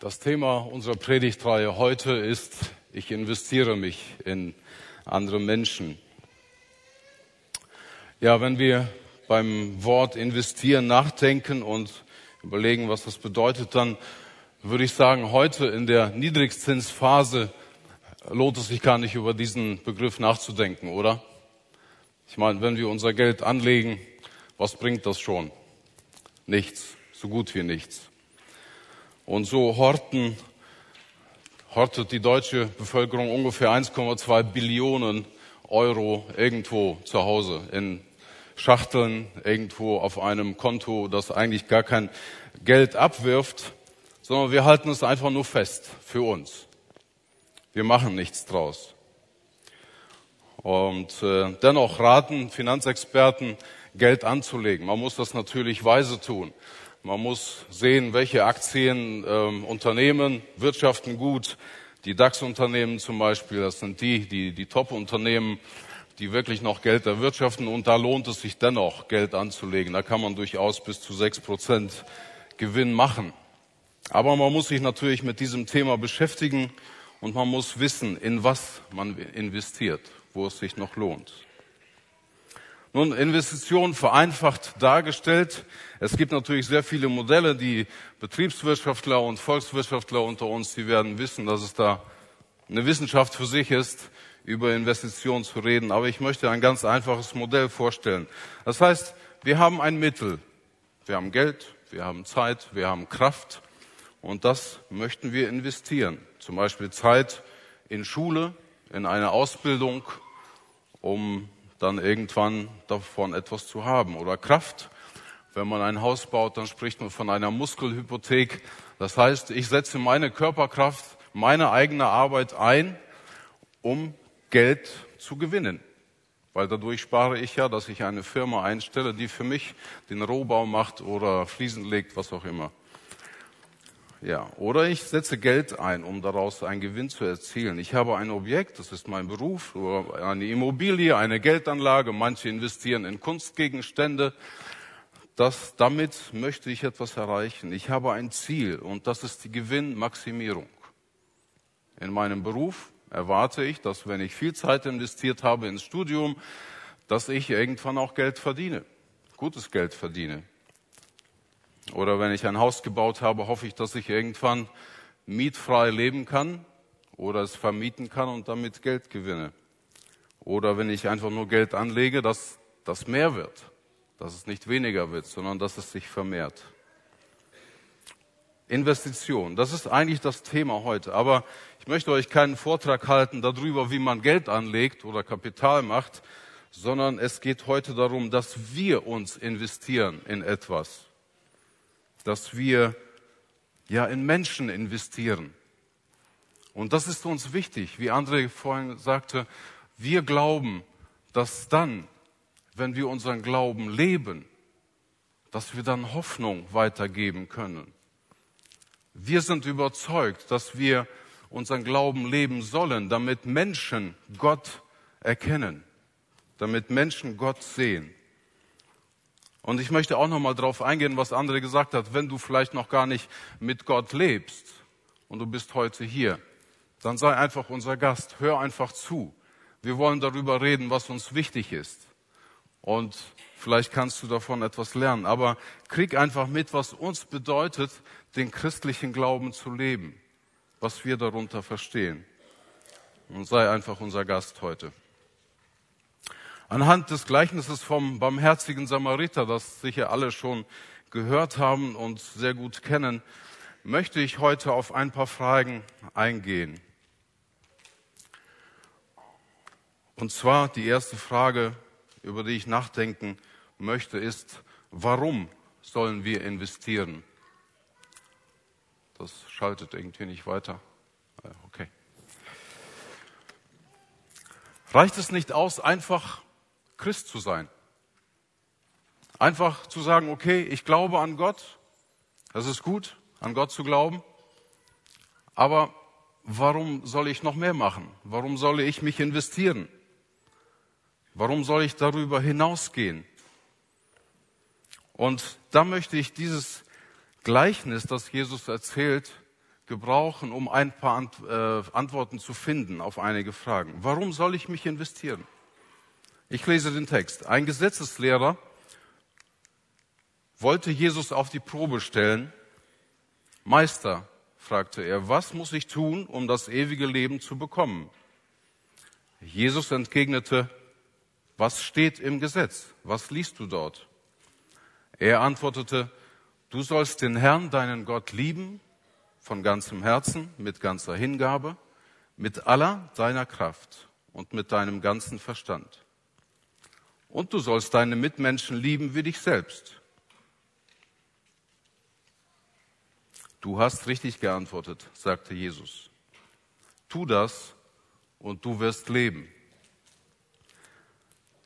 Das Thema unserer Predigtreihe heute ist, ich investiere mich in andere Menschen. Ja, wenn wir beim Wort investieren nachdenken und überlegen, was das bedeutet, dann würde ich sagen, heute in der Niedrigzinsphase lohnt es sich gar nicht über diesen Begriff nachzudenken, oder? Ich meine, wenn wir unser Geld anlegen, was bringt das schon? Nichts, so gut wie nichts. Und so horten, hortet die deutsche Bevölkerung ungefähr 1,2 Billionen Euro irgendwo zu Hause in Schachteln, irgendwo auf einem Konto, das eigentlich gar kein Geld abwirft, sondern wir halten es einfach nur fest für uns. Wir machen nichts draus. Und äh, dennoch raten Finanzexperten, Geld anzulegen. Man muss das natürlich weise tun. Man muss sehen, welche Aktien ähm, Unternehmen wirtschaften gut. Die DAX-Unternehmen zum Beispiel, das sind die, die, die Top-Unternehmen, die wirklich noch Geld erwirtschaften. Und da lohnt es sich dennoch, Geld anzulegen. Da kann man durchaus bis zu sechs Prozent Gewinn machen. Aber man muss sich natürlich mit diesem Thema beschäftigen und man muss wissen, in was man investiert, wo es sich noch lohnt. Nun, Investitionen vereinfacht dargestellt. Es gibt natürlich sehr viele Modelle, die Betriebswirtschaftler und Volkswirtschaftler unter uns, die werden wissen, dass es da eine Wissenschaft für sich ist, über Investitionen zu reden. Aber ich möchte ein ganz einfaches Modell vorstellen. Das heißt, wir haben ein Mittel. Wir haben Geld, wir haben Zeit, wir haben Kraft. Und das möchten wir investieren. Zum Beispiel Zeit in Schule, in eine Ausbildung, um dann irgendwann davon etwas zu haben. Oder Kraft. Wenn man ein Haus baut, dann spricht man von einer Muskelhypothek. Das heißt, ich setze meine Körperkraft, meine eigene Arbeit ein, um Geld zu gewinnen. Weil dadurch spare ich ja, dass ich eine Firma einstelle, die für mich den Rohbau macht oder Fliesen legt, was auch immer. Ja, oder ich setze Geld ein, um daraus einen Gewinn zu erzielen. Ich habe ein Objekt, das ist mein Beruf, eine Immobilie, eine Geldanlage. Manche investieren in Kunstgegenstände. Das, damit möchte ich etwas erreichen. Ich habe ein Ziel und das ist die Gewinnmaximierung. In meinem Beruf erwarte ich, dass wenn ich viel Zeit investiert habe ins Studium, dass ich irgendwann auch Geld verdiene, gutes Geld verdiene. Oder wenn ich ein Haus gebaut habe, hoffe ich, dass ich irgendwann mietfrei leben kann oder es vermieten kann und damit Geld gewinne. Oder wenn ich einfach nur Geld anlege, dass das mehr wird, dass es nicht weniger wird, sondern dass es sich vermehrt. Investition, das ist eigentlich das Thema heute. Aber ich möchte euch keinen Vortrag halten darüber, wie man Geld anlegt oder Kapital macht, sondern es geht heute darum, dass wir uns investieren in etwas dass wir ja in Menschen investieren. Und das ist uns wichtig, wie André vorhin sagte, wir glauben, dass dann, wenn wir unseren Glauben leben, dass wir dann Hoffnung weitergeben können. Wir sind überzeugt, dass wir unseren Glauben leben sollen, damit Menschen Gott erkennen, damit Menschen Gott sehen. Und ich möchte auch noch mal darauf eingehen, was andere gesagt hat. Wenn du vielleicht noch gar nicht mit Gott lebst und du bist heute hier, dann sei einfach unser Gast. Hör einfach zu. Wir wollen darüber reden, was uns wichtig ist. Und vielleicht kannst du davon etwas lernen. Aber krieg einfach mit, was uns bedeutet, den christlichen Glauben zu leben. Was wir darunter verstehen. Und sei einfach unser Gast heute. Anhand des Gleichnisses vom barmherzigen Samariter, das sicher alle schon gehört haben und sehr gut kennen, möchte ich heute auf ein paar Fragen eingehen. Und zwar die erste Frage, über die ich nachdenken möchte, ist, warum sollen wir investieren? Das schaltet irgendwie nicht weiter. Okay. Reicht es nicht aus, einfach Christ zu sein. Einfach zu sagen, okay, ich glaube an Gott, das ist gut, an Gott zu glauben, aber warum soll ich noch mehr machen? Warum soll ich mich investieren? Warum soll ich darüber hinausgehen? Und da möchte ich dieses Gleichnis, das Jesus erzählt, gebrauchen, um ein paar äh, Antworten zu finden auf einige Fragen. Warum soll ich mich investieren? Ich lese den Text. Ein Gesetzeslehrer wollte Jesus auf die Probe stellen. Meister, fragte er, was muss ich tun, um das ewige Leben zu bekommen? Jesus entgegnete, was steht im Gesetz? Was liest du dort? Er antwortete, du sollst den Herrn, deinen Gott, lieben von ganzem Herzen, mit ganzer Hingabe, mit aller deiner Kraft und mit deinem ganzen Verstand. Und du sollst deine Mitmenschen lieben wie dich selbst. Du hast richtig geantwortet, sagte Jesus. Tu das und du wirst leben.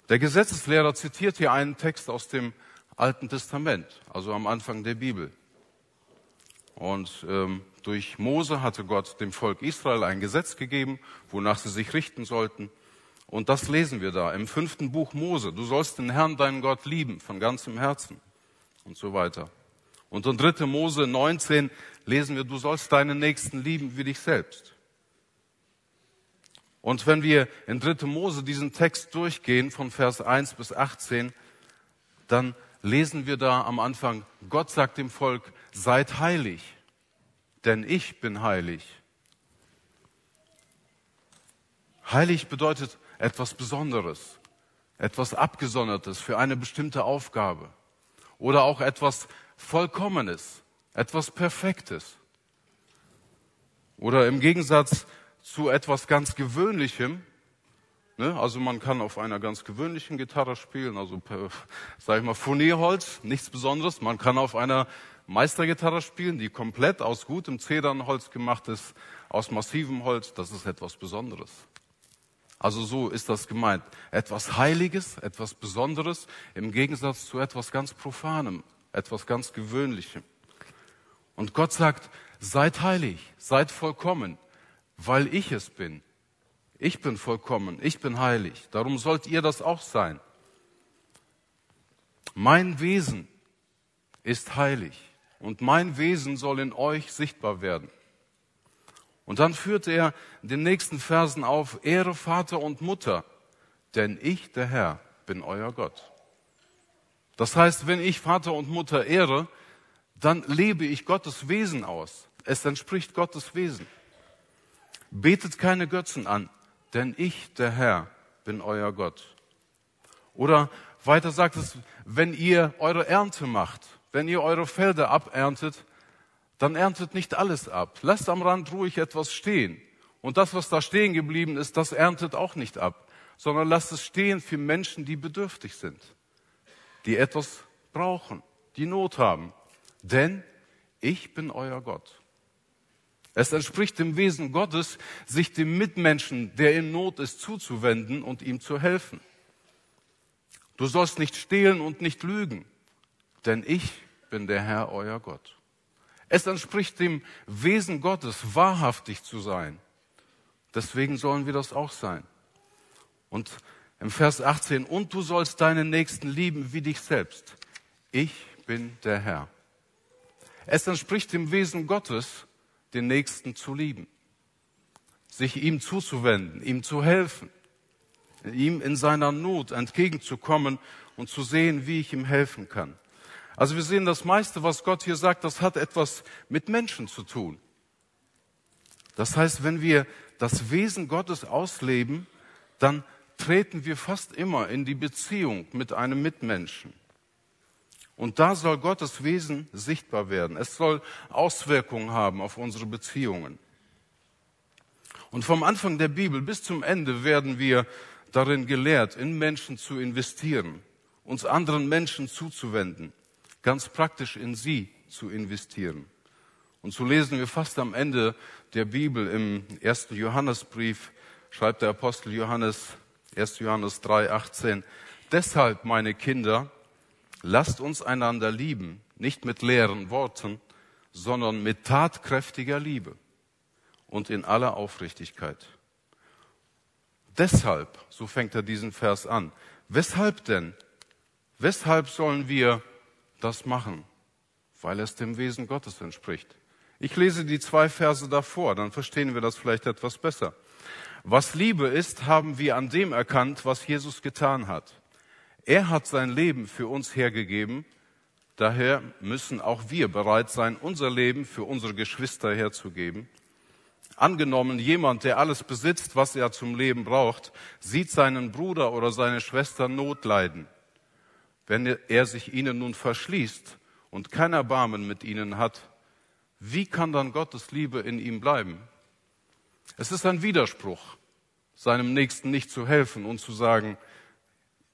Der Gesetzeslehrer zitiert hier einen Text aus dem Alten Testament, also am Anfang der Bibel. Und ähm, durch Mose hatte Gott dem Volk Israel ein Gesetz gegeben, wonach sie sich richten sollten. Und das lesen wir da im fünften Buch Mose. Du sollst den Herrn, deinen Gott, lieben von ganzem Herzen und so weiter. Und in 3. Mose 19 lesen wir, du sollst deinen Nächsten lieben wie dich selbst. Und wenn wir in 3. Mose diesen Text durchgehen von Vers 1 bis 18, dann lesen wir da am Anfang, Gott sagt dem Volk, seid heilig, denn ich bin heilig. Heilig bedeutet etwas Besonderes, etwas Abgesondertes für eine bestimmte Aufgabe oder auch etwas Vollkommenes, etwas Perfektes. Oder im Gegensatz zu etwas ganz Gewöhnlichem Ne? Also man kann auf einer ganz gewöhnlichen Gitarre spielen, also per, sag ich mal, Furnierholz, nichts Besonderes. Man kann auf einer Meistergitarre spielen, die komplett aus gutem Zedernholz gemacht ist, aus massivem Holz. Das ist etwas Besonderes. Also so ist das gemeint. Etwas Heiliges, etwas Besonderes im Gegensatz zu etwas ganz Profanem, etwas ganz Gewöhnlichem. Und Gott sagt, seid heilig, seid vollkommen, weil ich es bin. Ich bin vollkommen, ich bin heilig. Darum sollt ihr das auch sein. Mein Wesen ist heilig und mein Wesen soll in euch sichtbar werden. Und dann führte er den nächsten Versen auf, Ehre Vater und Mutter, denn ich, der Herr, bin euer Gott. Das heißt, wenn ich Vater und Mutter ehre, dann lebe ich Gottes Wesen aus. Es entspricht Gottes Wesen. Betet keine Götzen an, denn ich, der Herr, bin euer Gott. Oder weiter sagt es, wenn ihr eure Ernte macht, wenn ihr eure Felder aberntet, dann erntet nicht alles ab. Lasst am Rand ruhig etwas stehen. Und das, was da stehen geblieben ist, das erntet auch nicht ab, sondern lasst es stehen für Menschen, die bedürftig sind, die etwas brauchen, die Not haben. Denn ich bin euer Gott. Es entspricht dem Wesen Gottes, sich dem Mitmenschen, der in Not ist, zuzuwenden und ihm zu helfen. Du sollst nicht stehlen und nicht lügen, denn ich bin der Herr, euer Gott. Es entspricht dem Wesen Gottes, wahrhaftig zu sein. Deswegen sollen wir das auch sein. Und im Vers 18, und du sollst deinen Nächsten lieben wie dich selbst. Ich bin der Herr. Es entspricht dem Wesen Gottes, den Nächsten zu lieben, sich ihm zuzuwenden, ihm zu helfen, ihm in seiner Not entgegenzukommen und zu sehen, wie ich ihm helfen kann. Also wir sehen, das meiste, was Gott hier sagt, das hat etwas mit Menschen zu tun. Das heißt, wenn wir das Wesen Gottes ausleben, dann treten wir fast immer in die Beziehung mit einem Mitmenschen. Und da soll Gottes Wesen sichtbar werden. Es soll Auswirkungen haben auf unsere Beziehungen. Und vom Anfang der Bibel bis zum Ende werden wir darin gelehrt, in Menschen zu investieren, uns anderen Menschen zuzuwenden, ganz praktisch in sie zu investieren. Und so lesen wir fast am Ende der Bibel im ersten Johannesbrief, schreibt der Apostel Johannes, 1. Johannes 3, 18, Deshalb, meine Kinder, Lasst uns einander lieben, nicht mit leeren Worten, sondern mit tatkräftiger Liebe und in aller Aufrichtigkeit. Deshalb, so fängt er diesen Vers an, weshalb denn? Weshalb sollen wir das machen? Weil es dem Wesen Gottes entspricht. Ich lese die zwei Verse davor, dann verstehen wir das vielleicht etwas besser. Was Liebe ist, haben wir an dem erkannt, was Jesus getan hat. Er hat sein Leben für uns hergegeben, daher müssen auch wir bereit sein, unser Leben für unsere Geschwister herzugeben. Angenommen, jemand, der alles besitzt, was er zum Leben braucht, sieht seinen Bruder oder seine Schwester Not leiden. Wenn er sich ihnen nun verschließt und kein Erbarmen mit ihnen hat, wie kann dann Gottes Liebe in ihm bleiben? Es ist ein Widerspruch, seinem Nächsten nicht zu helfen und zu sagen,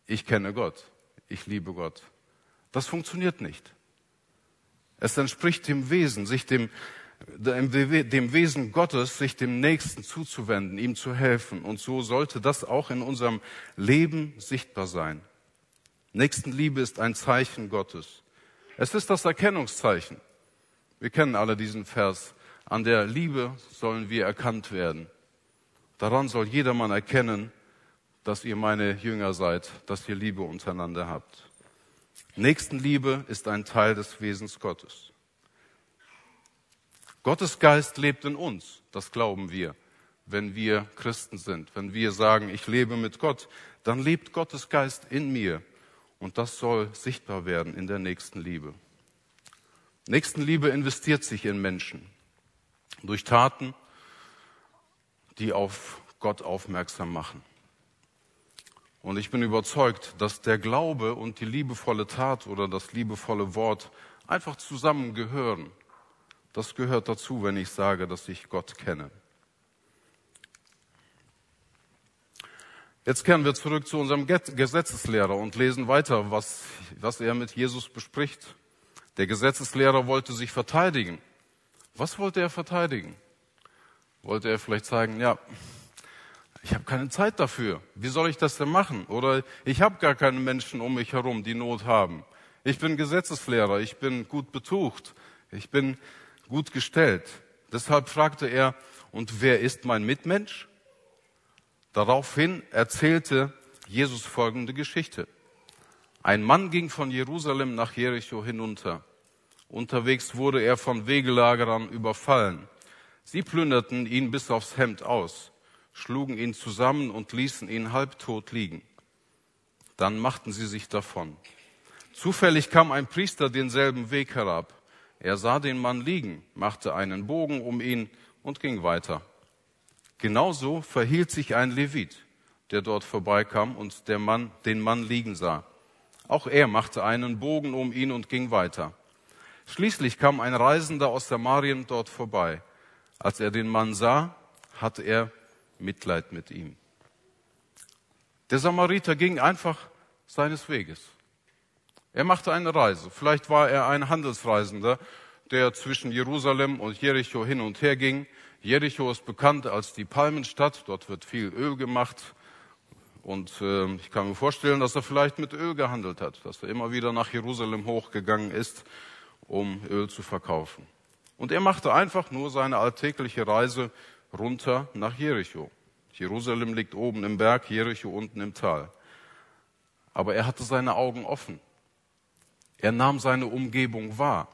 ich kenne Gott, ich liebe Gott. Das funktioniert nicht. Es entspricht dem Wesen, sich dem, dem Wesen Gottes, sich dem Nächsten zuzuwenden, ihm zu helfen. Und so sollte das auch in unserem Leben sichtbar sein. Nächstenliebe ist ein Zeichen Gottes. Es ist das Erkennungszeichen. Wir kennen alle diesen Vers. An der Liebe sollen wir erkannt werden. Daran soll jedermann erkennen, dass ihr meine Jünger seid, dass ihr Liebe untereinander habt. Nächstenliebe ist ein Teil des Wesens Gottes. Gottes Geist lebt in uns, das glauben wir. Wenn wir Christen sind, wenn wir sagen, ich lebe mit Gott, dann lebt Gottes Geist in mir. Und das soll sichtbar werden in der Nächstenliebe. Nächstenliebe investiert sich in Menschen durch Taten, die auf Gott aufmerksam machen. Und ich bin überzeugt, dass der Glaube und die liebevolle Tat oder das liebevolle Wort einfach zusammengehören. Das gehört dazu, wenn ich sage, dass ich Gott kenne. Jetzt kehren wir zurück zu unserem Gesetzeslehrer und lesen weiter, was, was er mit Jesus bespricht. Der Gesetzeslehrer wollte sich verteidigen. Was wollte er verteidigen? Wollte er vielleicht sagen, ja, ich habe keine Zeit dafür. Wie soll ich das denn machen? Oder ich habe gar keine Menschen um mich herum, die Not haben. Ich bin Gesetzeslehrer, ich bin gut betucht, ich bin gut gestellt. Deshalb fragte er, und wer ist mein Mitmensch? Daraufhin erzählte Jesus folgende Geschichte. Ein Mann ging von Jerusalem nach Jericho hinunter. Unterwegs wurde er von Wegelagerern überfallen. Sie plünderten ihn bis aufs Hemd aus, schlugen ihn zusammen und ließen ihn halbtot liegen. Dann machten sie sich davon. Zufällig kam ein Priester denselben Weg herab. Er sah den Mann liegen, machte einen Bogen um ihn und ging weiter. Genauso verhielt sich ein Levit, der dort vorbeikam und der Mann, den Mann liegen sah. Auch er machte einen Bogen um ihn und ging weiter. Schließlich kam ein Reisender aus Samarien dort vorbei. Als er den Mann sah, hatte er Mitleid mit ihm. Der Samariter ging einfach seines Weges. Er machte eine Reise. Vielleicht war er ein Handelsreisender, der zwischen Jerusalem und Jericho hin und her ging. Jericho ist bekannt als die Palmenstadt. Dort wird viel Öl gemacht. Und äh, ich kann mir vorstellen, dass er vielleicht mit Öl gehandelt hat, dass er immer wieder nach Jerusalem hochgegangen ist, um Öl zu verkaufen. Und er machte einfach nur seine alltägliche Reise runter nach Jericho. Jerusalem liegt oben im Berg, Jericho unten im Tal. Aber er hatte seine Augen offen. Er nahm seine Umgebung wahr.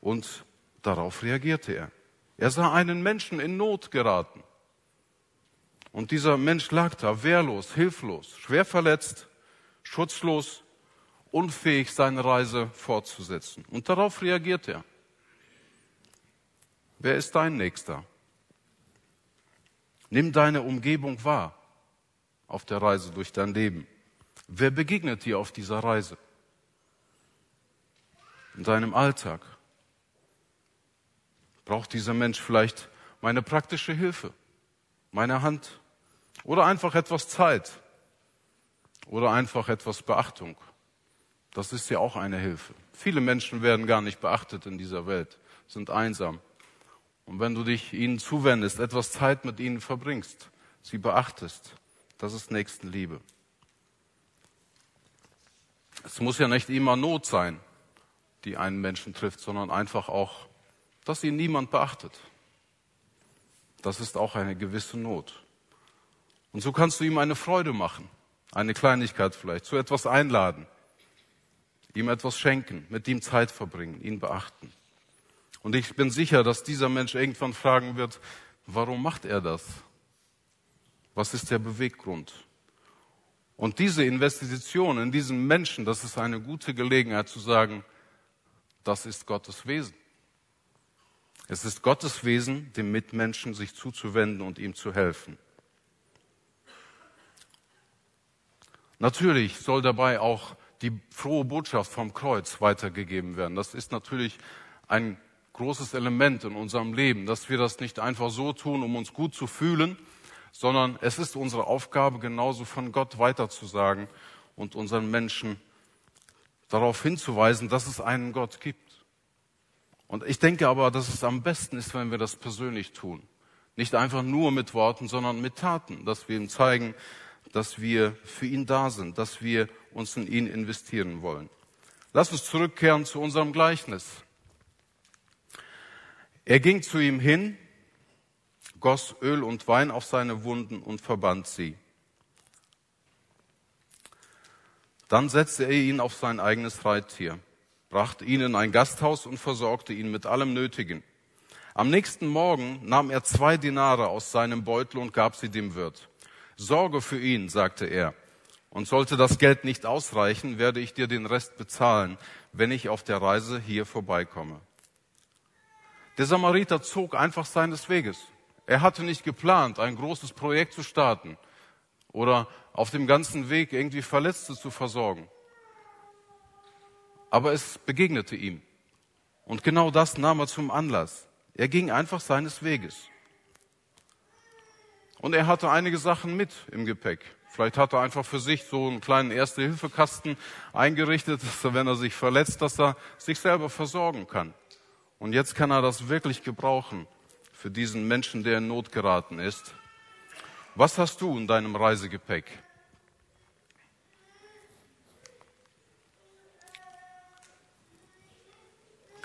Und darauf reagierte er. Er sah einen Menschen in Not geraten. Und dieser Mensch lag da, wehrlos, hilflos, schwer verletzt, schutzlos, unfähig, seine Reise fortzusetzen. Und darauf reagiert er. Wer ist dein Nächster? Nimm deine Umgebung wahr auf der Reise durch dein Leben. Wer begegnet dir auf dieser Reise? In deinem Alltag, braucht dieser Mensch vielleicht meine praktische Hilfe, meine Hand oder einfach etwas Zeit oder einfach etwas Beachtung. Das ist ja auch eine Hilfe. Viele Menschen werden gar nicht beachtet in dieser Welt, sind einsam. Und wenn du dich ihnen zuwendest, etwas Zeit mit ihnen verbringst, sie beachtest, das ist Nächstenliebe. Es muss ja nicht immer Not sein, die einen Menschen trifft, sondern einfach auch dass ihn niemand beachtet. Das ist auch eine gewisse Not. Und so kannst du ihm eine Freude machen, eine Kleinigkeit vielleicht, zu etwas einladen, ihm etwas schenken, mit ihm Zeit verbringen, ihn beachten. Und ich bin sicher, dass dieser Mensch irgendwann fragen wird, warum macht er das? Was ist der Beweggrund? Und diese Investition in diesen Menschen, das ist eine gute Gelegenheit zu sagen, das ist Gottes Wesen. Es ist Gottes Wesen, dem Mitmenschen sich zuzuwenden und ihm zu helfen. Natürlich soll dabei auch die frohe Botschaft vom Kreuz weitergegeben werden. Das ist natürlich ein großes Element in unserem Leben, dass wir das nicht einfach so tun, um uns gut zu fühlen, sondern es ist unsere Aufgabe, genauso von Gott weiterzusagen und unseren Menschen darauf hinzuweisen, dass es einen Gott gibt. Und ich denke aber, dass es am besten ist, wenn wir das persönlich tun. Nicht einfach nur mit Worten, sondern mit Taten, dass wir ihm zeigen, dass wir für ihn da sind, dass wir uns in ihn investieren wollen. Lass uns zurückkehren zu unserem Gleichnis. Er ging zu ihm hin, goss Öl und Wein auf seine Wunden und verband sie. Dann setzte er ihn auf sein eigenes Reittier, brachte ihn in ein Gasthaus und versorgte ihn mit allem Nötigen. Am nächsten Morgen nahm er zwei Dinare aus seinem Beutel und gab sie dem Wirt. Sorge für ihn, sagte er, und sollte das Geld nicht ausreichen, werde ich dir den Rest bezahlen, wenn ich auf der Reise hier vorbeikomme. Der Samariter zog einfach seines Weges. Er hatte nicht geplant, ein großes Projekt zu starten oder auf dem ganzen Weg irgendwie Verletzte zu versorgen. Aber es begegnete ihm. Und genau das nahm er zum Anlass. Er ging einfach seines Weges. Und er hatte einige Sachen mit im Gepäck. Vielleicht hat er einfach für sich so einen kleinen Erste-Hilfe-Kasten eingerichtet, dass er, wenn er sich verletzt, dass er sich selber versorgen kann. Und jetzt kann er das wirklich gebrauchen für diesen Menschen, der in Not geraten ist. Was hast du in deinem Reisegepäck?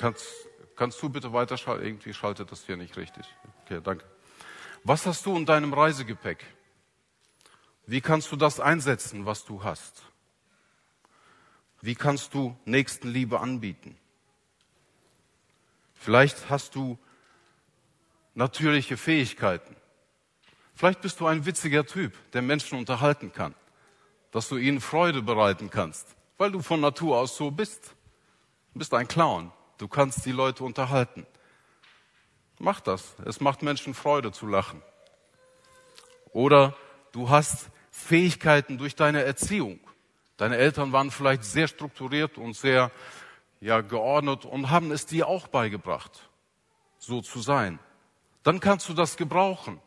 Kannst, kannst du bitte weiterschalten? Irgendwie schaltet das hier nicht richtig. Okay, danke. Was hast du in deinem Reisegepäck? Wie kannst du das einsetzen, was du hast? Wie kannst du Nächstenliebe anbieten? Vielleicht hast du natürliche Fähigkeiten. Vielleicht bist du ein witziger Typ, der Menschen unterhalten kann, dass du ihnen Freude bereiten kannst, weil du von Natur aus so bist. Du bist ein Clown. Du kannst die Leute unterhalten. Mach das. Es macht Menschen Freude zu lachen. Oder du hast Fähigkeiten durch deine Erziehung. Deine Eltern waren vielleicht sehr strukturiert und sehr ja, geordnet und haben es dir auch beigebracht, so zu sein dann kannst du das gebrauchen,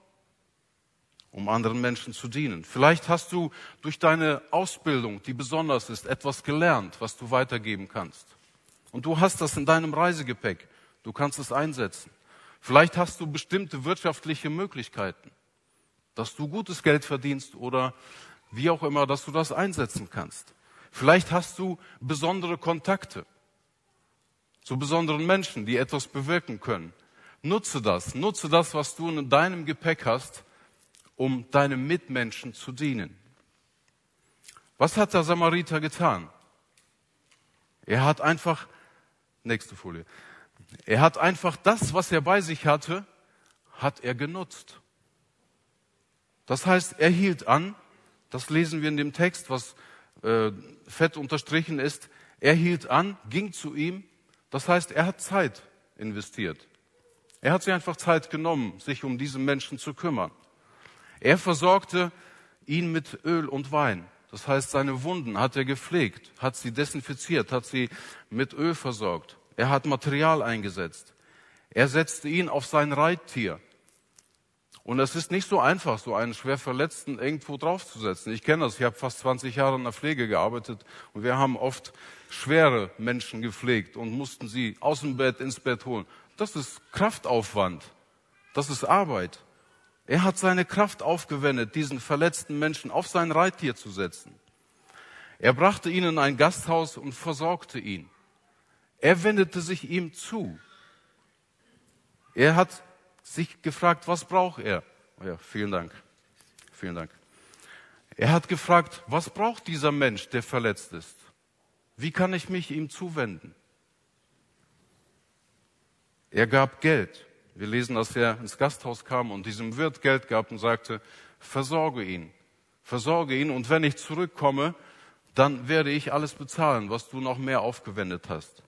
um anderen Menschen zu dienen. Vielleicht hast du durch deine Ausbildung, die besonders ist, etwas gelernt, was du weitergeben kannst. Und du hast das in deinem Reisegepäck. Du kannst es einsetzen. Vielleicht hast du bestimmte wirtschaftliche Möglichkeiten, dass du gutes Geld verdienst oder wie auch immer, dass du das einsetzen kannst. Vielleicht hast du besondere Kontakte zu besonderen Menschen, die etwas bewirken können. Nutze das, nutze das, was du in deinem Gepäck hast, um deinem Mitmenschen zu dienen. Was hat der Samariter getan? Er hat einfach, nächste Folie, er hat einfach das, was er bei sich hatte, hat er genutzt. Das heißt, er hielt an, das lesen wir in dem Text, was äh, fett unterstrichen ist, er hielt an, ging zu ihm, das heißt, er hat Zeit investiert. Er hat sich einfach Zeit genommen, sich um diesen Menschen zu kümmern. Er versorgte ihn mit Öl und Wein. Das heißt, seine Wunden hat er gepflegt, hat sie desinfiziert, hat sie mit Öl versorgt. Er hat Material eingesetzt. Er setzte ihn auf sein Reittier. Und es ist nicht so einfach, so einen schwer Verletzten irgendwo draufzusetzen. Ich kenne das. Ich habe fast 20 Jahre in der Pflege gearbeitet und wir haben oft schwere Menschen gepflegt und mussten sie aus dem Bett ins Bett holen. Das ist Kraftaufwand. Das ist Arbeit. Er hat seine Kraft aufgewendet, diesen verletzten Menschen auf sein Reittier zu setzen. Er brachte ihn in ein Gasthaus und versorgte ihn. Er wendete sich ihm zu. Er hat sich gefragt, was braucht er? Oh ja, vielen Dank. Vielen Dank. Er hat gefragt, was braucht dieser Mensch, der verletzt ist? Wie kann ich mich ihm zuwenden? Er gab Geld. Wir lesen, dass er ins Gasthaus kam und diesem Wirt Geld gab und sagte, versorge ihn, versorge ihn und wenn ich zurückkomme, dann werde ich alles bezahlen, was du noch mehr aufgewendet hast.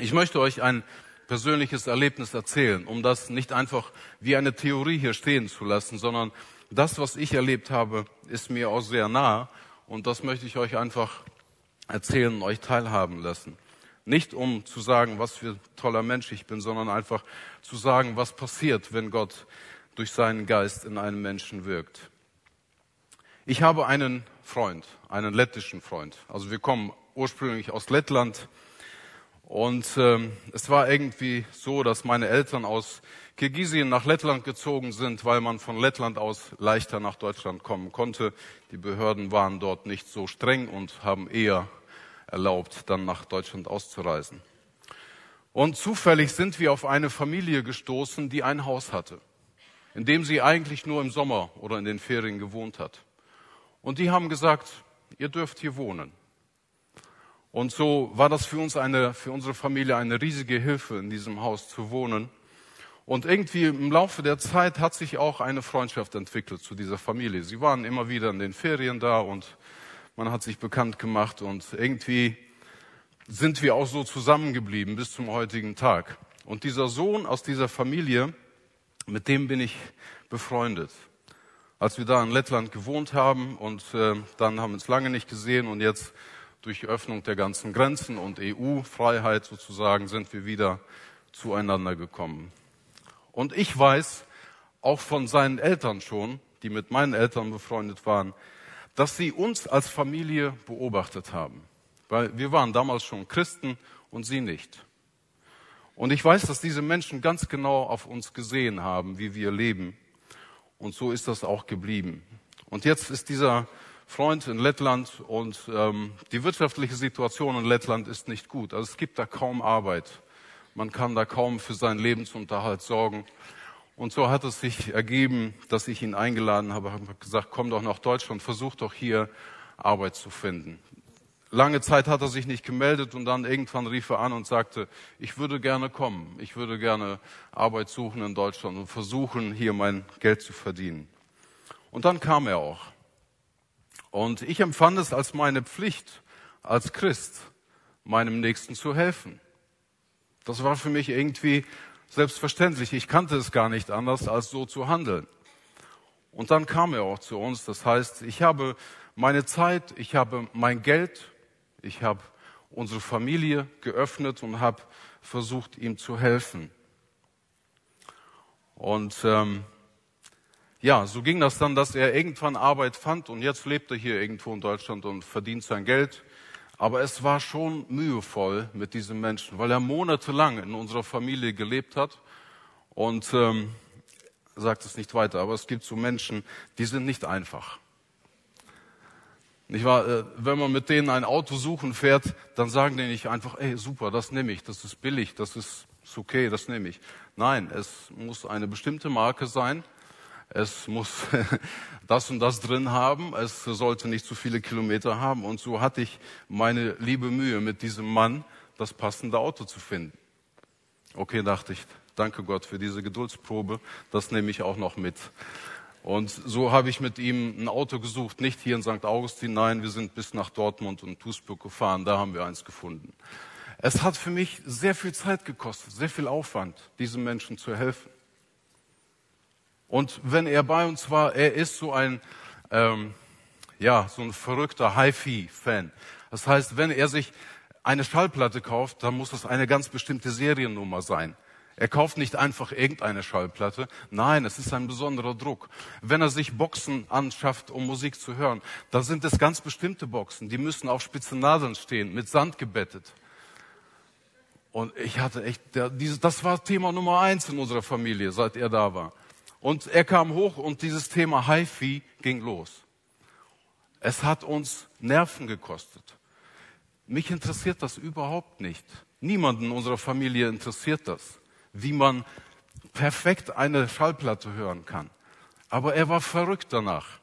Ich möchte euch ein persönliches Erlebnis erzählen, um das nicht einfach wie eine Theorie hier stehen zu lassen, sondern das, was ich erlebt habe, ist mir auch sehr nah und das möchte ich euch einfach erzählen und euch teilhaben lassen. Nicht um zu sagen, was für toller Mensch ich bin, sondern einfach zu sagen, was passiert, wenn Gott durch seinen Geist in einem Menschen wirkt. Ich habe einen Freund, einen lettischen Freund. Also wir kommen ursprünglich aus Lettland und ähm, es war irgendwie so, dass meine Eltern aus Kirgisien nach Lettland gezogen sind, weil man von Lettland aus leichter nach Deutschland kommen konnte. Die Behörden waren dort nicht so streng und haben eher erlaubt, dann nach Deutschland auszureisen. Und zufällig sind wir auf eine Familie gestoßen, die ein Haus hatte, in dem sie eigentlich nur im Sommer oder in den Ferien gewohnt hat. Und die haben gesagt, ihr dürft hier wohnen. Und so war das für uns eine, für unsere Familie eine riesige Hilfe, in diesem Haus zu wohnen. Und irgendwie im Laufe der Zeit hat sich auch eine Freundschaft entwickelt zu dieser Familie. Sie waren immer wieder in den Ferien da und man hat sich bekannt gemacht und irgendwie sind wir auch so zusammengeblieben bis zum heutigen Tag. Und dieser Sohn aus dieser Familie, mit dem bin ich befreundet. Als wir da in Lettland gewohnt haben und äh, dann haben wir uns lange nicht gesehen und jetzt durch die Öffnung der ganzen Grenzen und EU-Freiheit sozusagen sind wir wieder zueinander gekommen. Und ich weiß auch von seinen Eltern schon, die mit meinen Eltern befreundet waren, dass sie uns als Familie beobachtet haben. Weil wir waren damals schon Christen und sie nicht. Und ich weiß, dass diese Menschen ganz genau auf uns gesehen haben, wie wir leben. Und so ist das auch geblieben. Und jetzt ist dieser Freund in Lettland und ähm, die wirtschaftliche Situation in Lettland ist nicht gut. Also es gibt da kaum Arbeit. Man kann da kaum für seinen Lebensunterhalt sorgen. Und so hat es sich ergeben, dass ich ihn eingeladen habe, habe gesagt, komm doch nach Deutschland, versuch doch hier Arbeit zu finden. Lange Zeit hat er sich nicht gemeldet und dann irgendwann rief er an und sagte, ich würde gerne kommen, ich würde gerne Arbeit suchen in Deutschland und versuchen, hier mein Geld zu verdienen. Und dann kam er auch. Und ich empfand es als meine Pflicht, als Christ, meinem Nächsten zu helfen. Das war für mich irgendwie selbstverständlich. Ich kannte es gar nicht anders, als so zu handeln. Und dann kam er auch zu uns. Das heißt, ich habe meine Zeit, ich habe mein Geld, ich habe unsere Familie geöffnet und habe versucht, ihm zu helfen. Und ähm, ja, so ging das dann, dass er irgendwann Arbeit fand und jetzt lebt er hier irgendwo in Deutschland und verdient sein Geld. Aber es war schon mühevoll mit diesem Menschen, weil er monatelang in unserer Familie gelebt hat und ähm, sagt es nicht weiter. Aber es gibt so Menschen, die sind nicht einfach. Nicht wahr? Äh, wenn man mit denen ein Auto suchen fährt, dann sagen die nicht einfach, ey, super, das nehme ich, das ist billig, das ist, ist okay, das nehme ich. Nein, es muss eine bestimmte Marke sein es muss das und das drin haben, es sollte nicht zu viele Kilometer haben. Und so hatte ich meine liebe Mühe, mit diesem Mann das passende Auto zu finden. Okay, dachte ich, danke Gott für diese Geduldsprobe, das nehme ich auch noch mit. Und so habe ich mit ihm ein Auto gesucht, nicht hier in St. Augustin, nein, wir sind bis nach Dortmund und Duisburg gefahren, da haben wir eins gefunden. Es hat für mich sehr viel Zeit gekostet, sehr viel Aufwand, diesem Menschen zu helfen. Und wenn er bei uns war, er ist so ein, ähm, ja, so ein verrückter HiFi-Fan. Das heißt, wenn er sich eine Schallplatte kauft, dann muss das eine ganz bestimmte Seriennummer sein. Er kauft nicht einfach irgendeine Schallplatte. Nein, es ist ein besonderer Druck. Wenn er sich Boxen anschafft, um Musik zu hören, dann sind es ganz bestimmte Boxen. Die müssen auf spitzen Nadeln stehen, mit Sand gebettet. Und ich hatte echt, das war Thema Nummer eins in unserer Familie, seit er da war. Und er kam hoch und dieses Thema HiFi ging los. Es hat uns Nerven gekostet. Mich interessiert das überhaupt nicht. Niemanden in unserer Familie interessiert das, wie man perfekt eine Schallplatte hören kann. Aber er war verrückt danach.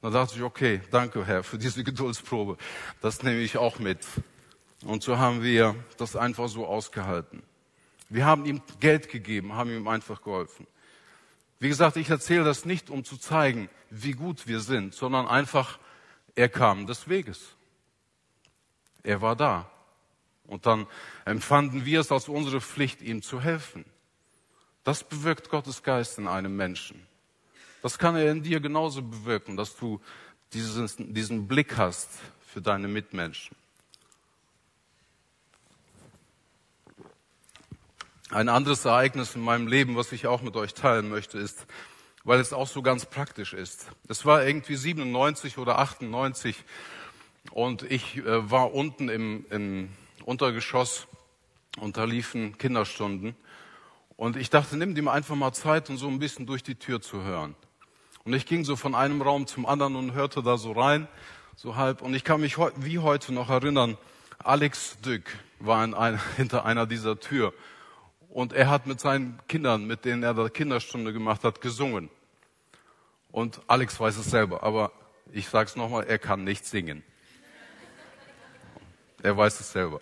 Und da dachte ich, okay, danke Herr für diese Geduldsprobe. Das nehme ich auch mit. Und so haben wir das einfach so ausgehalten. Wir haben ihm Geld gegeben, haben ihm einfach geholfen. Wie gesagt, ich erzähle das nicht, um zu zeigen, wie gut wir sind, sondern einfach, er kam des Weges. Er war da. Und dann empfanden wir es als unsere Pflicht, ihm zu helfen. Das bewirkt Gottes Geist in einem Menschen. Das kann er in dir genauso bewirken, dass du dieses, diesen Blick hast für deine Mitmenschen. Ein anderes Ereignis in meinem Leben, was ich auch mit euch teilen möchte, ist, weil es auch so ganz praktisch ist. Es war irgendwie 97 oder 98 und ich äh, war unten im, im Untergeschoss und da liefen Kinderstunden. Und ich dachte, nimm dir einfach mal Zeit, um so ein bisschen durch die Tür zu hören. Und ich ging so von einem Raum zum anderen und hörte da so rein, so halb. Und ich kann mich wie heute noch erinnern, Alex Dück war ein, hinter einer dieser Tür. Und er hat mit seinen Kindern, mit denen er da Kinderstunde gemacht hat, gesungen. Und Alex weiß es selber, aber ich sage es nochmal, er kann nicht singen. Er weiß es selber.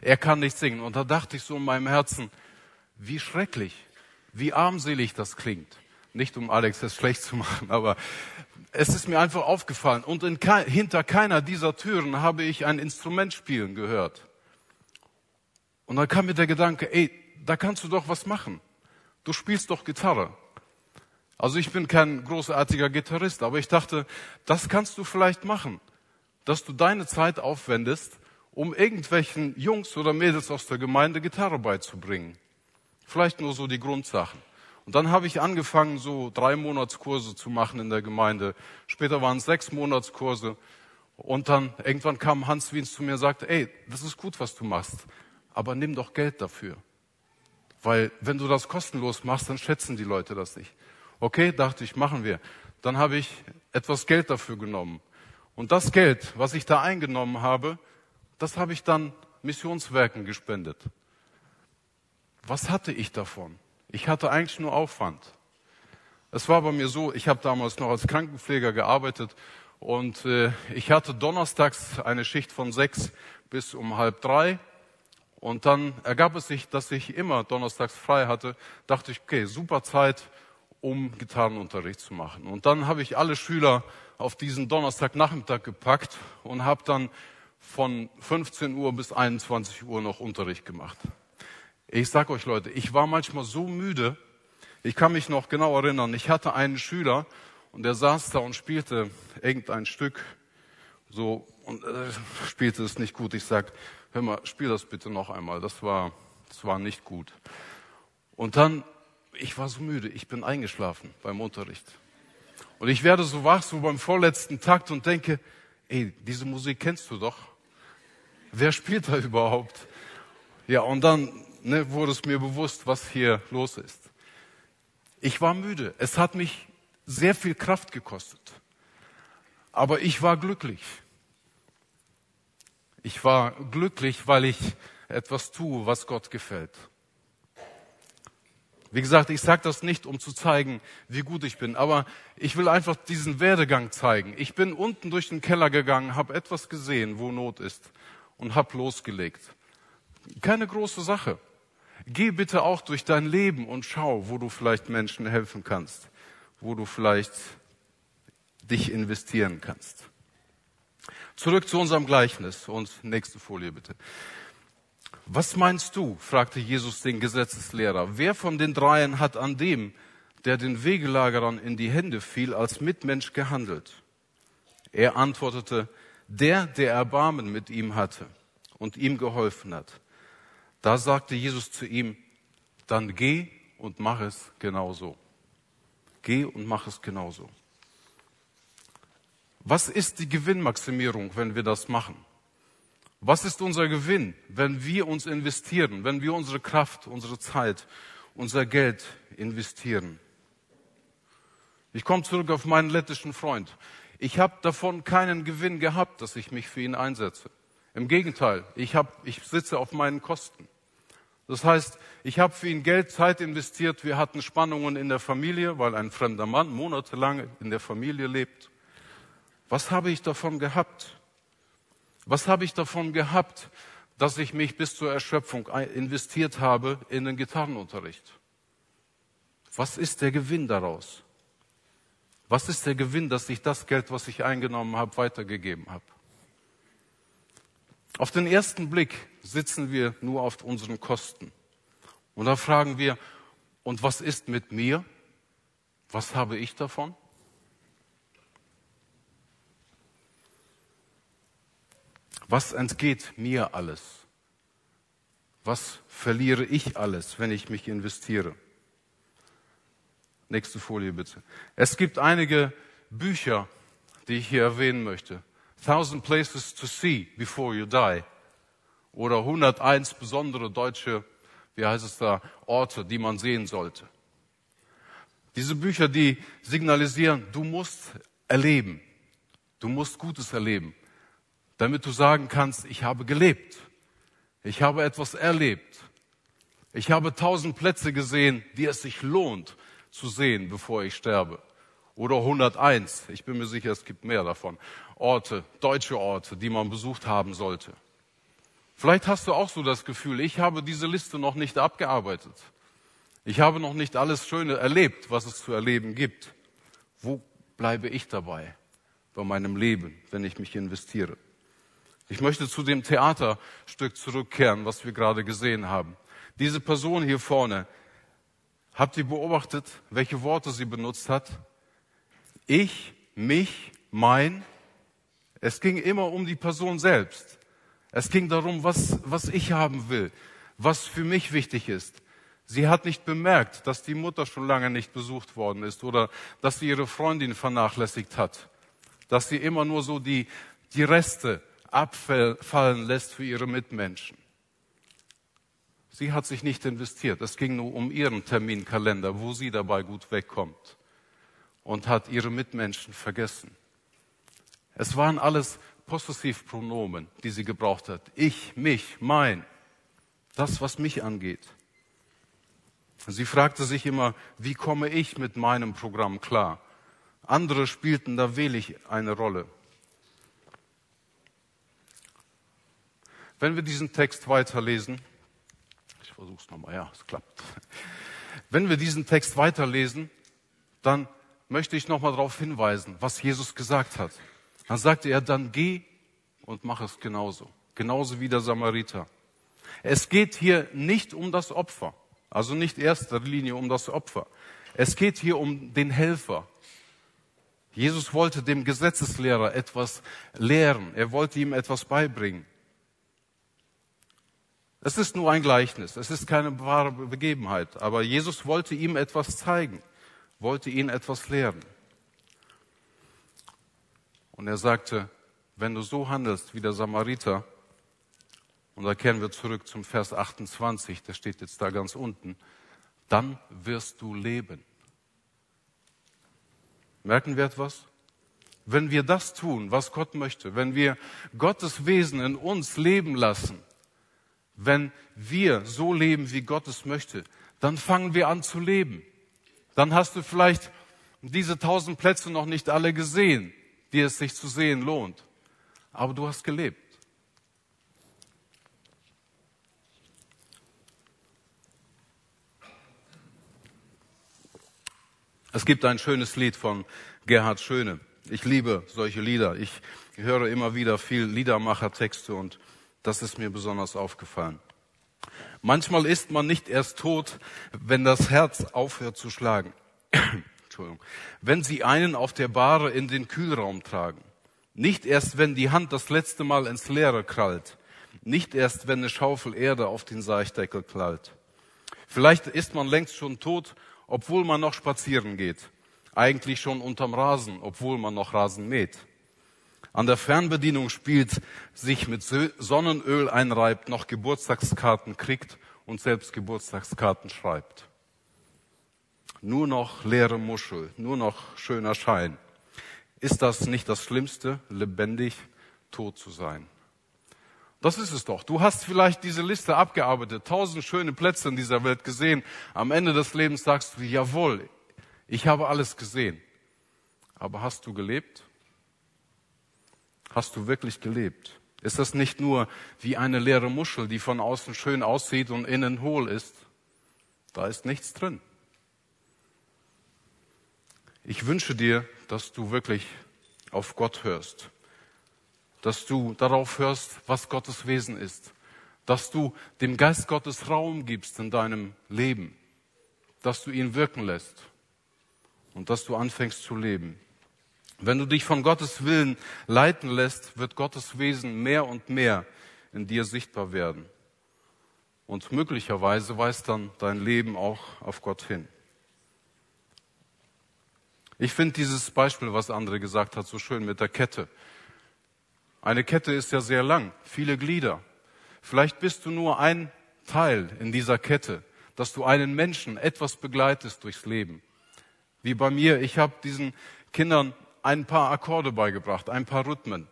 Er kann nicht singen. Und da dachte ich so in meinem Herzen, wie schrecklich, wie armselig das klingt. Nicht um Alex das schlecht zu machen, aber es ist mir einfach aufgefallen. Und in, hinter keiner dieser Türen habe ich ein Instrument spielen gehört. Und dann kam mir der Gedanke, ey, da kannst du doch was machen. Du spielst doch Gitarre. Also ich bin kein großartiger Gitarrist, aber ich dachte, das kannst du vielleicht machen, dass du deine Zeit aufwendest, um irgendwelchen Jungs oder Mädels aus der Gemeinde Gitarre beizubringen. Vielleicht nur so die Grundsachen. Und dann habe ich angefangen, so drei Monatskurse zu machen in der Gemeinde. Später waren es sechs Monatskurse. Und dann irgendwann kam Hans Wiens zu mir und sagte, ey, das ist gut, was du machst, aber nimm doch Geld dafür. Weil wenn du das kostenlos machst, dann schätzen die Leute das nicht. Okay, dachte ich, machen wir. Dann habe ich etwas Geld dafür genommen. Und das Geld, was ich da eingenommen habe, das habe ich dann Missionswerken gespendet. Was hatte ich davon? Ich hatte eigentlich nur Aufwand. Es war bei mir so, ich habe damals noch als Krankenpfleger gearbeitet und äh, ich hatte donnerstags eine Schicht von sechs bis um halb drei. Und dann ergab es sich, dass ich immer donnerstags frei hatte. Dachte ich, okay, super Zeit, um Gitarrenunterricht zu machen. Und dann habe ich alle Schüler auf diesen Donnerstagnachmittag gepackt und habe dann von 15 Uhr bis 21 Uhr noch Unterricht gemacht. Ich sag euch Leute, ich war manchmal so müde. Ich kann mich noch genau erinnern. Ich hatte einen Schüler und der saß da und spielte irgendein Stück so und äh, spielte es nicht gut. Ich sag, hör mal, spiel das bitte noch einmal. Das war, das war nicht gut. Und dann, ich war so müde. Ich bin eingeschlafen beim Unterricht. Und ich werde so wach, so beim vorletzten Takt und denke, ey, diese Musik kennst du doch. Wer spielt da überhaupt? Ja, und dann ne, wurde es mir bewusst, was hier los ist. Ich war müde. Es hat mich sehr viel Kraft gekostet. Aber ich war glücklich. Ich war glücklich, weil ich etwas tue, was Gott gefällt. Wie gesagt, ich sage das nicht, um zu zeigen, wie gut ich bin, aber ich will einfach diesen Werdegang zeigen. Ich bin unten durch den Keller gegangen, habe etwas gesehen, wo Not ist und hab losgelegt. Keine große Sache. Geh bitte auch durch dein Leben und schau, wo du vielleicht Menschen helfen kannst, wo du vielleicht dich investieren kannst. Zurück zu unserem Gleichnis und nächste Folie bitte. Was meinst du? fragte Jesus den Gesetzeslehrer. Wer von den dreien hat an dem, der den Wegelagerern in die Hände fiel, als Mitmensch gehandelt? Er antwortete, der, der Erbarmen mit ihm hatte und ihm geholfen hat. Da sagte Jesus zu ihm, dann geh und mach es genauso. Geh und mach es genauso. Was ist die Gewinnmaximierung, wenn wir das machen? Was ist unser Gewinn, wenn wir uns investieren, wenn wir unsere Kraft, unsere Zeit, unser Geld investieren? Ich komme zurück auf meinen lettischen Freund. Ich habe davon keinen Gewinn gehabt, dass ich mich für ihn einsetze. Im Gegenteil, ich, hab, ich sitze auf meinen Kosten. Das heißt, ich habe für ihn Geld, Zeit investiert. Wir hatten Spannungen in der Familie, weil ein fremder Mann monatelang in der Familie lebt. Was habe ich davon gehabt? Was habe ich davon gehabt, dass ich mich bis zur Erschöpfung investiert habe in den Gitarrenunterricht. Was ist der Gewinn daraus? Was ist der Gewinn, dass ich das Geld, was ich eingenommen habe, weitergegeben habe? Auf den ersten Blick sitzen wir nur auf unseren Kosten. Und da fragen wir, und was ist mit mir? Was habe ich davon? Was entgeht mir alles? Was verliere ich alles, wenn ich mich investiere? Nächste Folie bitte. Es gibt einige Bücher, die ich hier erwähnen möchte. Thousand Places to See Before You Die oder 101 besondere deutsche, wie heißt es da, Orte, die man sehen sollte. Diese Bücher, die signalisieren, du musst erleben, du musst Gutes erleben, damit du sagen kannst, ich habe gelebt, ich habe etwas erlebt, ich habe tausend Plätze gesehen, die es sich lohnt zu sehen, bevor ich sterbe. Oder 101, ich bin mir sicher, es gibt mehr davon. Orte, deutsche Orte, die man besucht haben sollte. Vielleicht hast du auch so das Gefühl, ich habe diese Liste noch nicht abgearbeitet. Ich habe noch nicht alles Schöne erlebt, was es zu erleben gibt. Wo bleibe ich dabei bei meinem Leben, wenn ich mich investiere? Ich möchte zu dem Theaterstück zurückkehren, was wir gerade gesehen haben. Diese Person hier vorne, habt ihr beobachtet, welche Worte sie benutzt hat? Ich, mich, mein. Es ging immer um die Person selbst. Es ging darum, was, was ich haben will, was für mich wichtig ist. Sie hat nicht bemerkt, dass die Mutter schon lange nicht besucht worden ist oder dass sie ihre Freundin vernachlässigt hat, dass sie immer nur so die, die Reste abfallen lässt für ihre Mitmenschen. Sie hat sich nicht investiert. Es ging nur um ihren Terminkalender, wo sie dabei gut wegkommt und hat ihre Mitmenschen vergessen. Es waren alles Possessivpronomen, die sie gebraucht hat. Ich, mich, mein. Das, was mich angeht. Sie fragte sich immer, wie komme ich mit meinem Programm klar? Andere spielten da wenig eine Rolle. Wenn wir diesen Text weiterlesen, ich versuche es nochmal, ja, es klappt. Wenn wir diesen Text weiterlesen, dann möchte ich nochmal darauf hinweisen, was Jesus gesagt hat. Dann sagte er, dann geh und mach es genauso. Genauso wie der Samariter. Es geht hier nicht um das Opfer. Also nicht erster Linie um das Opfer. Es geht hier um den Helfer. Jesus wollte dem Gesetzeslehrer etwas lehren. Er wollte ihm etwas beibringen. Es ist nur ein Gleichnis. Es ist keine wahre Begebenheit. Aber Jesus wollte ihm etwas zeigen, wollte ihn etwas lehren. Und er sagte, wenn du so handelst wie der Samariter, und da kehren wir zurück zum Vers 28, der steht jetzt da ganz unten, dann wirst du leben. Merken wir etwas? Wenn wir das tun, was Gott möchte, wenn wir Gottes Wesen in uns leben lassen, wenn wir so leben, wie Gott es möchte, dann fangen wir an zu leben. Dann hast du vielleicht diese tausend Plätze noch nicht alle gesehen, die es sich zu sehen lohnt. Aber du hast gelebt. Es gibt ein schönes Lied von Gerhard Schöne. Ich liebe solche Lieder. Ich höre immer wieder viel Liedermachertexte und das ist mir besonders aufgefallen. Manchmal ist man nicht erst tot, wenn das Herz aufhört zu schlagen. Entschuldigung. Wenn sie einen auf der Bahre in den Kühlraum tragen. Nicht erst, wenn die Hand das letzte Mal ins Leere krallt. Nicht erst, wenn eine Schaufel Erde auf den Seichdeckel knallt. Vielleicht ist man längst schon tot obwohl man noch spazieren geht. Eigentlich schon unterm Rasen, obwohl man noch Rasen mäht. An der Fernbedienung spielt, sich mit Sonnenöl einreibt, noch Geburtstagskarten kriegt und selbst Geburtstagskarten schreibt. Nur noch leere Muschel, nur noch schöner Schein. Ist das nicht das Schlimmste, lebendig tot zu sein? Das ist es doch. Du hast vielleicht diese Liste abgearbeitet, tausend schöne Plätze in dieser Welt gesehen. Am Ende des Lebens sagst du, jawohl, ich habe alles gesehen. Aber hast du gelebt? Hast du wirklich gelebt? Ist das nicht nur wie eine leere Muschel, die von außen schön aussieht und innen hohl ist? Da ist nichts drin. Ich wünsche dir, dass du wirklich auf Gott hörst, dass du darauf hörst, was Gottes Wesen ist, dass du dem Geist Gottes Raum gibst in deinem Leben, dass du ihn wirken lässt und dass du anfängst zu leben. Wenn du dich von Gottes Willen leiten lässt, wird Gottes Wesen mehr und mehr in dir sichtbar werden. Und möglicherweise weist dann dein Leben auch auf Gott hin. Ich finde dieses Beispiel, was André gesagt hat, so schön mit der Kette. Eine Kette ist ja sehr lang, viele Glieder. Vielleicht bist du nur ein Teil in dieser Kette, dass du einen Menschen etwas begleitest durchs Leben. Wie bei mir, ich habe diesen Kindern ein paar Akkorde beigebracht, ein paar Rhythmen.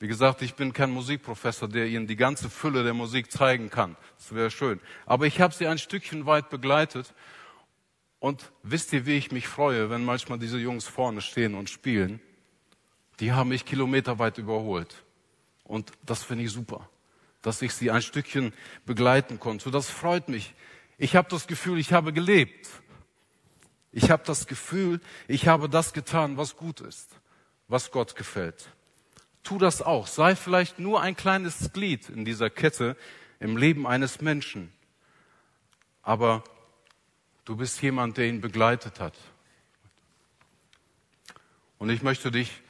Wie gesagt, ich bin kein Musikprofessor, der ihnen die ganze Fülle der Musik zeigen kann. Das wäre schön. Aber ich habe sie ein Stückchen weit begleitet. Und wisst ihr, wie ich mich freue, wenn manchmal diese Jungs vorne stehen und spielen? Die haben mich kilometerweit überholt. Und das finde ich super dass ich sie ein Stückchen begleiten konnte. Das freut mich. Ich habe das Gefühl, ich habe gelebt. Ich habe das Gefühl, ich habe das getan, was gut ist, was Gott gefällt. Tu das auch. Sei vielleicht nur ein kleines Glied in dieser Kette im Leben eines Menschen. Aber du bist jemand, der ihn begleitet hat. Und ich möchte dich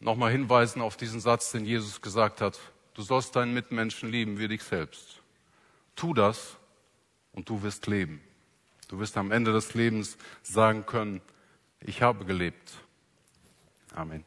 nochmal hinweisen auf diesen Satz, den Jesus gesagt hat. Du sollst deinen Mitmenschen lieben wie dich selbst. Tu das und du wirst leben. Du wirst am Ende des Lebens sagen können, ich habe gelebt. Amen.